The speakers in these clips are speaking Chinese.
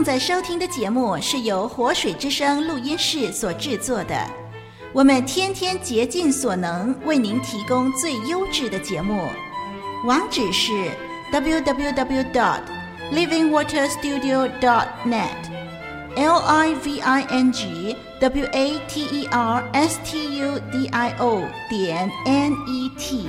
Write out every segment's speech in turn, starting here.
正在收听的节目是由活水之声录音室所制作的。我们天天竭尽所能为您提供最优质的节目，网址是 www.dot.livingwaterstudio.dot.net，l i v i n g w a t e r s t u d i o 点 n e t。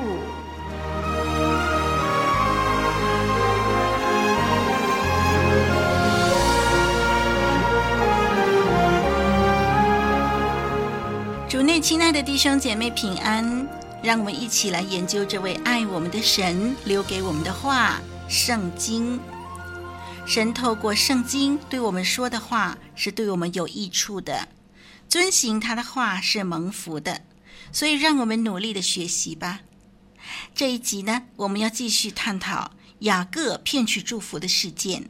亲爱的弟兄姐妹平安，让我们一起来研究这位爱我们的神留给我们的话——圣经。神透过圣经对我们说的话是对我们有益处的，遵行他的话是蒙福的，所以让我们努力的学习吧。这一集呢，我们要继续探讨雅各骗取祝福的事件。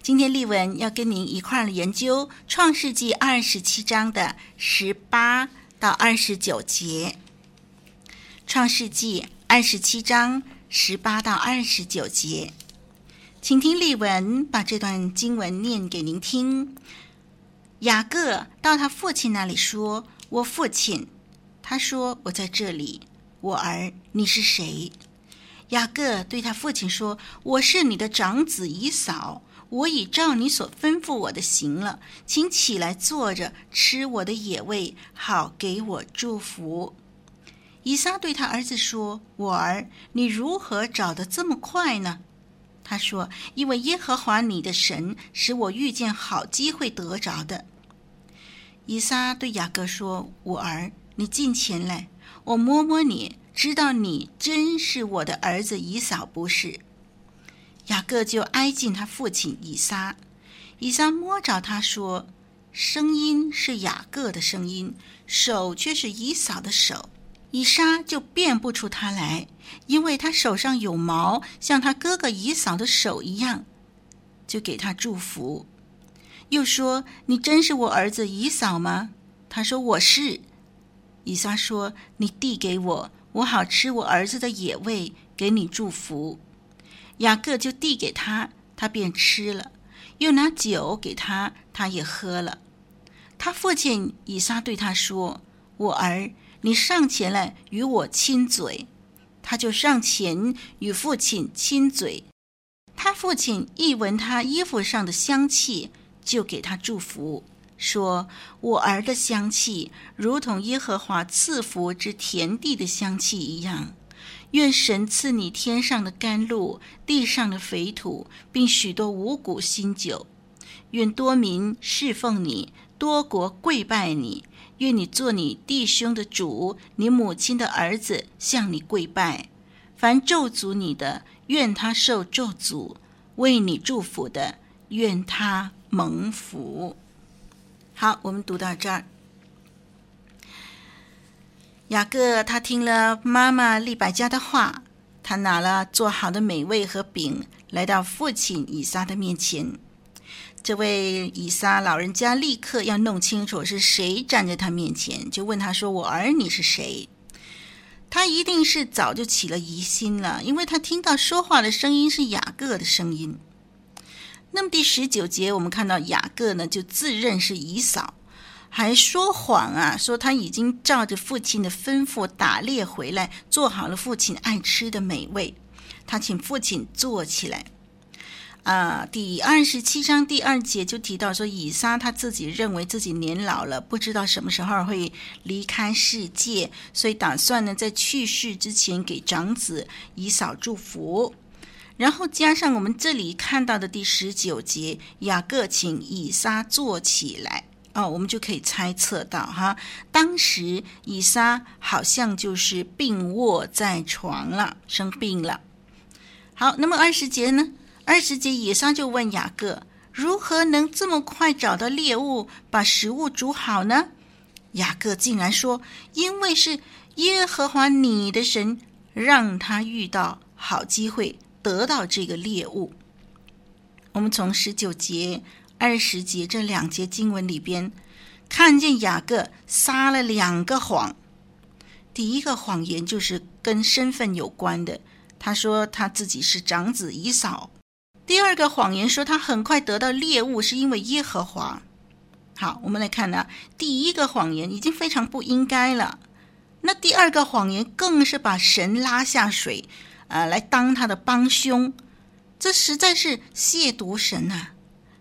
今天丽文要跟您一块儿研究创世纪二十七章的十八。到二十九节，《创世纪》二十七章十八到二十九节，请听丽文把这段经文念给您听。雅各到他父亲那里说：“我父亲。”他说：“我在这里。”我儿，你是谁？雅各对他父亲说：“我是你的长子以扫。”我已照你所吩咐我的行了，请起来坐着吃我的野味，好给我祝福。以撒对他儿子说：“我儿，你如何找得这么快呢？”他说：“因为耶和华你的神使我遇见好机会得着的。”以撒对雅各说：“我儿，你近前来，我摸摸你，知道你真是我的儿子以扫，不是？”雅各就挨近他父亲以撒，以撒摸着他说：“声音是雅各的声音，手却是以扫的手。”以撒就辨不出他来，因为他手上有毛，像他哥哥以扫的手一样，就给他祝福。又说：“你真是我儿子以扫吗？”他说：“我是。”以撒说：“你递给我，我好吃我儿子的野味，给你祝福。”雅各就递给他，他便吃了；又拿酒给他，他也喝了。他父亲以撒对他说：“我儿，你上前来与我亲嘴。”他就上前与父亲亲嘴。他父亲一闻他衣服上的香气，就给他祝福，说：“我儿的香气，如同耶和华赐福之田地的香气一样。”愿神赐你天上的甘露，地上的肥土，并许多五谷新酒。愿多民侍奉你，多国跪拜你。愿你做你弟兄的主，你母亲的儿子向你跪拜。凡咒诅你的，愿他受咒诅；为你祝福的，愿他蒙福。好，我们读到这儿。雅各他听了妈妈利百加的话，他拿了做好的美味和饼，来到父亲以撒的面前。这位以撒老人家立刻要弄清楚是谁站在他面前，就问他说：“我儿，你是谁？”他一定是早就起了疑心了，因为他听到说话的声音是雅各的声音。那么第十九节，我们看到雅各呢，就自认是以扫。还说谎啊！说他已经照着父亲的吩咐打猎回来，做好了父亲爱吃的美味。他请父亲坐起来，啊、第二十七章第二节就提到说，以撒他自己认为自己年老了，不知道什么时候会离开世界，所以打算呢在去世之前给长子以扫祝福。然后加上我们这里看到的第十九节，雅各请以撒坐起来，哦，我们就可以猜测到哈，当时以撒好像就是病卧在床了，生病了。好，那么二十节呢？二十节，以撒就问雅各：“如何能这么快找到猎物，把食物煮好呢？”雅各竟然说：“因为是耶和华你的神，让他遇到好机会，得到这个猎物。”我们从十九节、二十节这两节经文里边，看见雅各撒了两个谎。第一个谎言就是跟身份有关的，他说他自己是长子以扫。第二个谎言说他很快得到猎物是因为耶和华。好，我们来看呢，第一个谎言已经非常不应该了。那第二个谎言更是把神拉下水，呃，来当他的帮凶，这实在是亵渎神呐！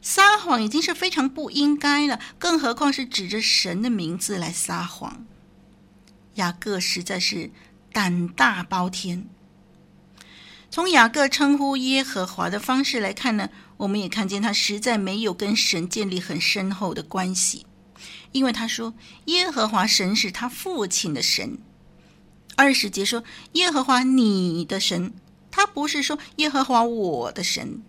撒谎已经是非常不应该了，更何况是指着神的名字来撒谎。雅各实在是胆大包天。从雅各称呼耶和华的方式来看呢，我们也看见他实在没有跟神建立很深厚的关系，因为他说耶和华神是他父亲的神。二十节说耶和华你的神，他不是说耶和华我的神。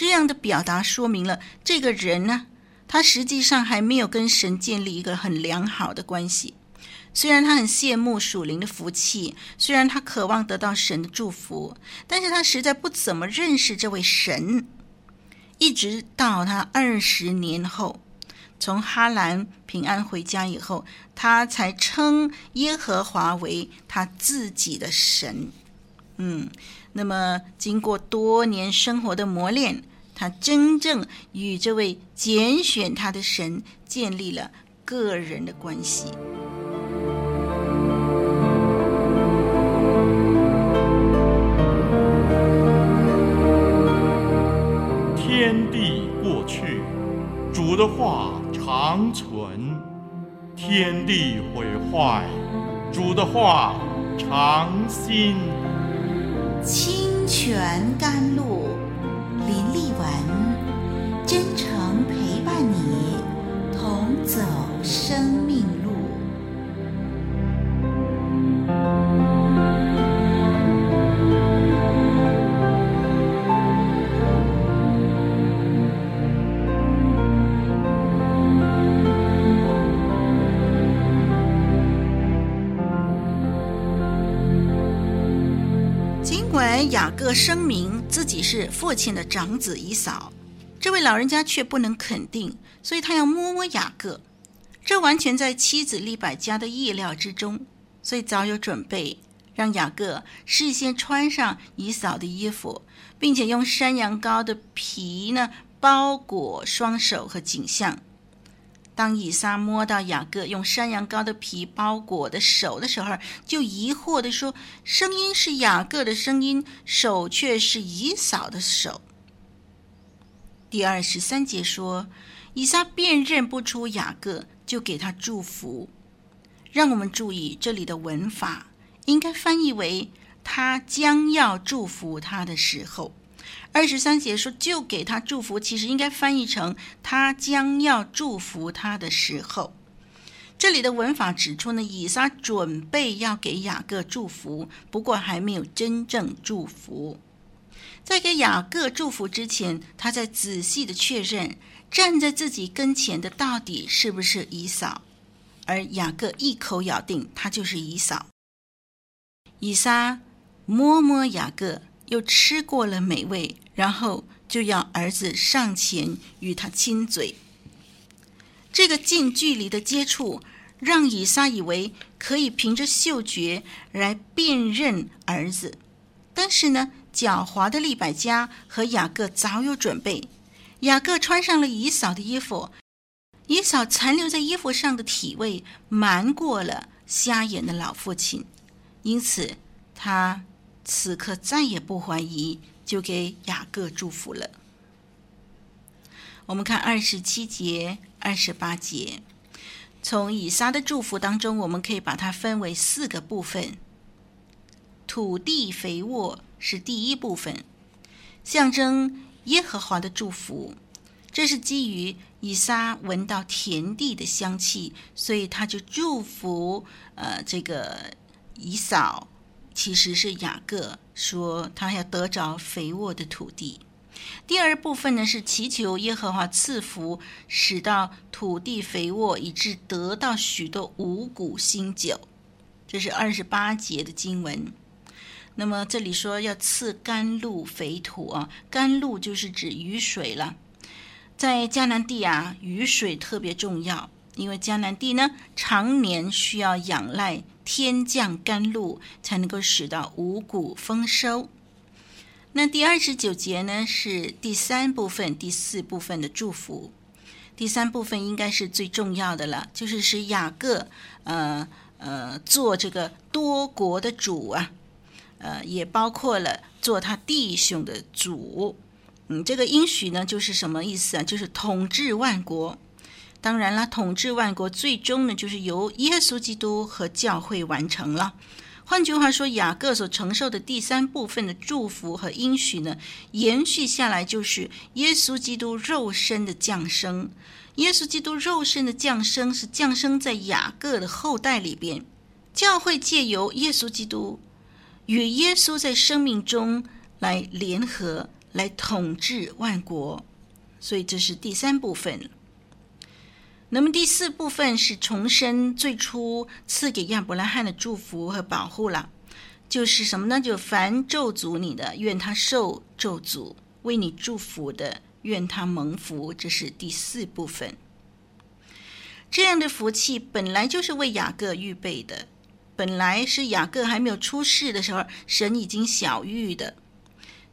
这样的表达说明了这个人呢，他实际上还没有跟神建立一个很良好的关系。虽然他很羡慕属灵的福气，虽然他渴望得到神的祝福，但是他实在不怎么认识这位神。一直到他二十年后，从哈兰平安回家以后，他才称耶和华为他自己的神。嗯，那么经过多年生活的磨练，他真正与这位拣选他的神建立了个人的关系。天地过去主的话长存，天地毁坏；主的话长新。清泉甘露，林丽文，真诚陪伴你，同走生命路。雅各声明是父亲的长子以嫂，这位老人家却不能肯定，所以他要摸摸雅各。这完全在妻子利百加的意料之中，所以早有准备，让雅各事先穿上以嫂的衣服，并且用山羊羔的皮呢包裹双手和颈项。当以撒摸到雅各用山羊羔的皮包裹的手的时候，就疑惑地说：“声音是雅各的声音，手却是以扫的手。”第二十三节说，以撒辨认不出雅各，就给他祝福。让我们注意这里的文法，应该翻译为“他将要祝福他的时候”。二十三节说，就给他祝福，其实应该翻译成他将要祝福他的时候。这里的文法指出呢，以撒准备要给雅各祝福，不过还没有真正祝福。在给雅各祝福之前，他在仔细的确认站在自己跟前的到底是不是以扫，而雅各一口咬定他就是以扫。以撒摸摸雅各。又吃过了美味，然后就要儿子上前与他亲嘴。这个近距离的接触，让以撒以为可以凭着嗅觉来辨认儿子。但是呢，狡猾的利百加和雅各早有准备。雅各穿上了以扫的衣服，以扫残留在衣服上的体味瞒过了瞎眼的老父亲，因此他。此刻再也不怀疑，就给雅各祝福了。我们看二十七节、二十八节，从以撒的祝福当中，我们可以把它分为四个部分。土地肥沃是第一部分，象征耶和华的祝福。这是基于以撒闻到田地的香气，所以他就祝福呃这个以扫，其实是雅各说他要得着肥沃的土地。第二部分呢，是祈求耶和华赐福，使到土地肥沃，以致得到许多五谷新酒。这是二十八节的经文。那么这里说要赐甘露肥土啊，甘露就是指雨水了。在迦南地啊，雨水特别重要，因为迦南地呢，常年需要仰赖天降甘露，才能够使到五谷丰收。那第二十九节呢，是第三部分、第四部分的祝福。第三部分应该是最重要的了，就是使雅各，呃呃，做这个多国的主啊，呃，也包括了做他弟兄的主。嗯，这个应许呢，就是什么意思啊？就是统治万国。当然了，统治万国最终呢，就是由耶稣基督和教会完成了。换句话说，雅各所承受的第三部分的祝福和应许呢，延续下来就是耶稣基督肉身的降生。耶稣基督肉身的降生是降生在雅各的后代里边，教会借由耶稣基督与耶稣在生命中来联合，来统治万国。所以这是第三部分。那么第四部分是重申最初赐给亚伯拉罕的祝福和保护了，就是什么呢？就凡咒诅你的，愿他受咒诅；为你祝福的，愿他蒙福。这是第四部分。这样的福气本来就是为雅各预备的，本来是雅各还没有出世的时候，神已经晓谕的，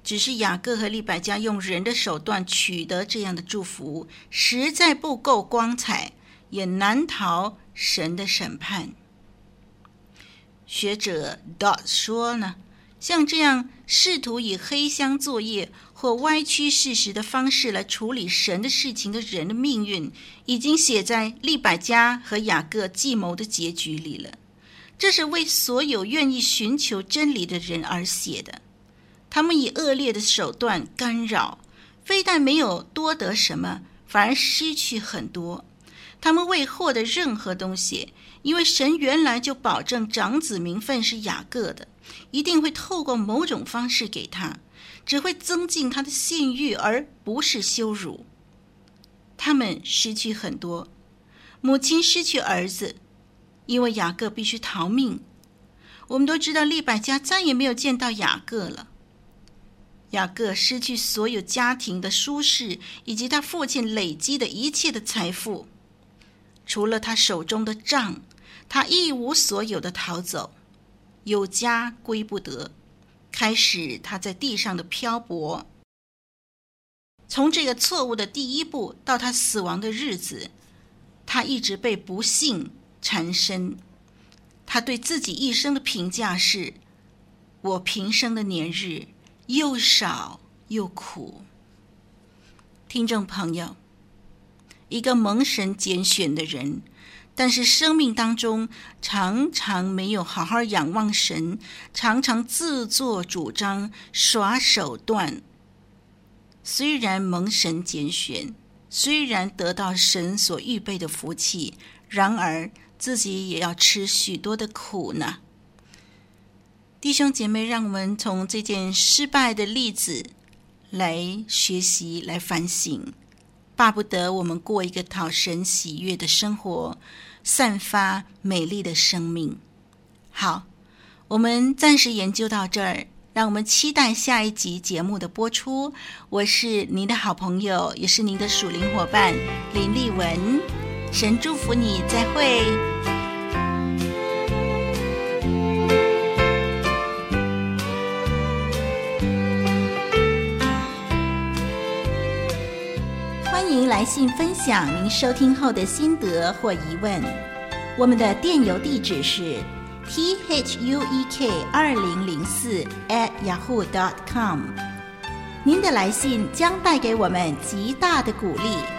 只是雅各和利百加用人的手段取得这样的祝福，实在不够光彩。也难逃神的审判。学者 Dot 说呢，像这样试图以黑箱作业或歪曲事实的方式来处理神的事情的人的命运，已经写在利百加和雅各计谋的结局里了。这是为所有愿意寻求真理的人而写的。他们以恶劣的手段干扰，非但没有多得什么，反而失去很多。他们未获得任何东西，因为神原来就保证长子名分是雅各的，一定会透过某种方式给他，只会增进他的信誉，而不是羞辱。他们失去很多，母亲失去儿子，因为雅各必须逃命。我们都知道，利百加再也没有见到雅各了。雅各失去所有家庭的舒适，以及他父亲累积的一切的财富。除了他手中的杖，他一无所有的逃走，有家归不得，开始他在地上的漂泊。从这个错误的第一步到他死亡的日子，他一直被不幸缠身。他对自己一生的评价是：我平生的年日又少又苦。听众朋友。一个蒙神拣选的人，但是生命当中常常没有好好仰望神，常常自作主张、耍手段。虽然蒙神拣选，虽然得到神所预备的福气，然而自己也要吃许多的苦呢。弟兄姐妹，让我们从这件失败的例子来学习、来反省。巴不得我们过一个讨神喜悦的生活，散发美丽的生命。好，我们暂时研究到这儿，让我们期待下一集节目的播出。我是您的好朋友，也是您的属灵伙伴林丽文。神祝福你，再会。来信分享您收听后的心得或疑问，我们的电邮地址是 t h u e k 二零零四 at yahoo dot com。您的来信将带给我们极大的鼓励。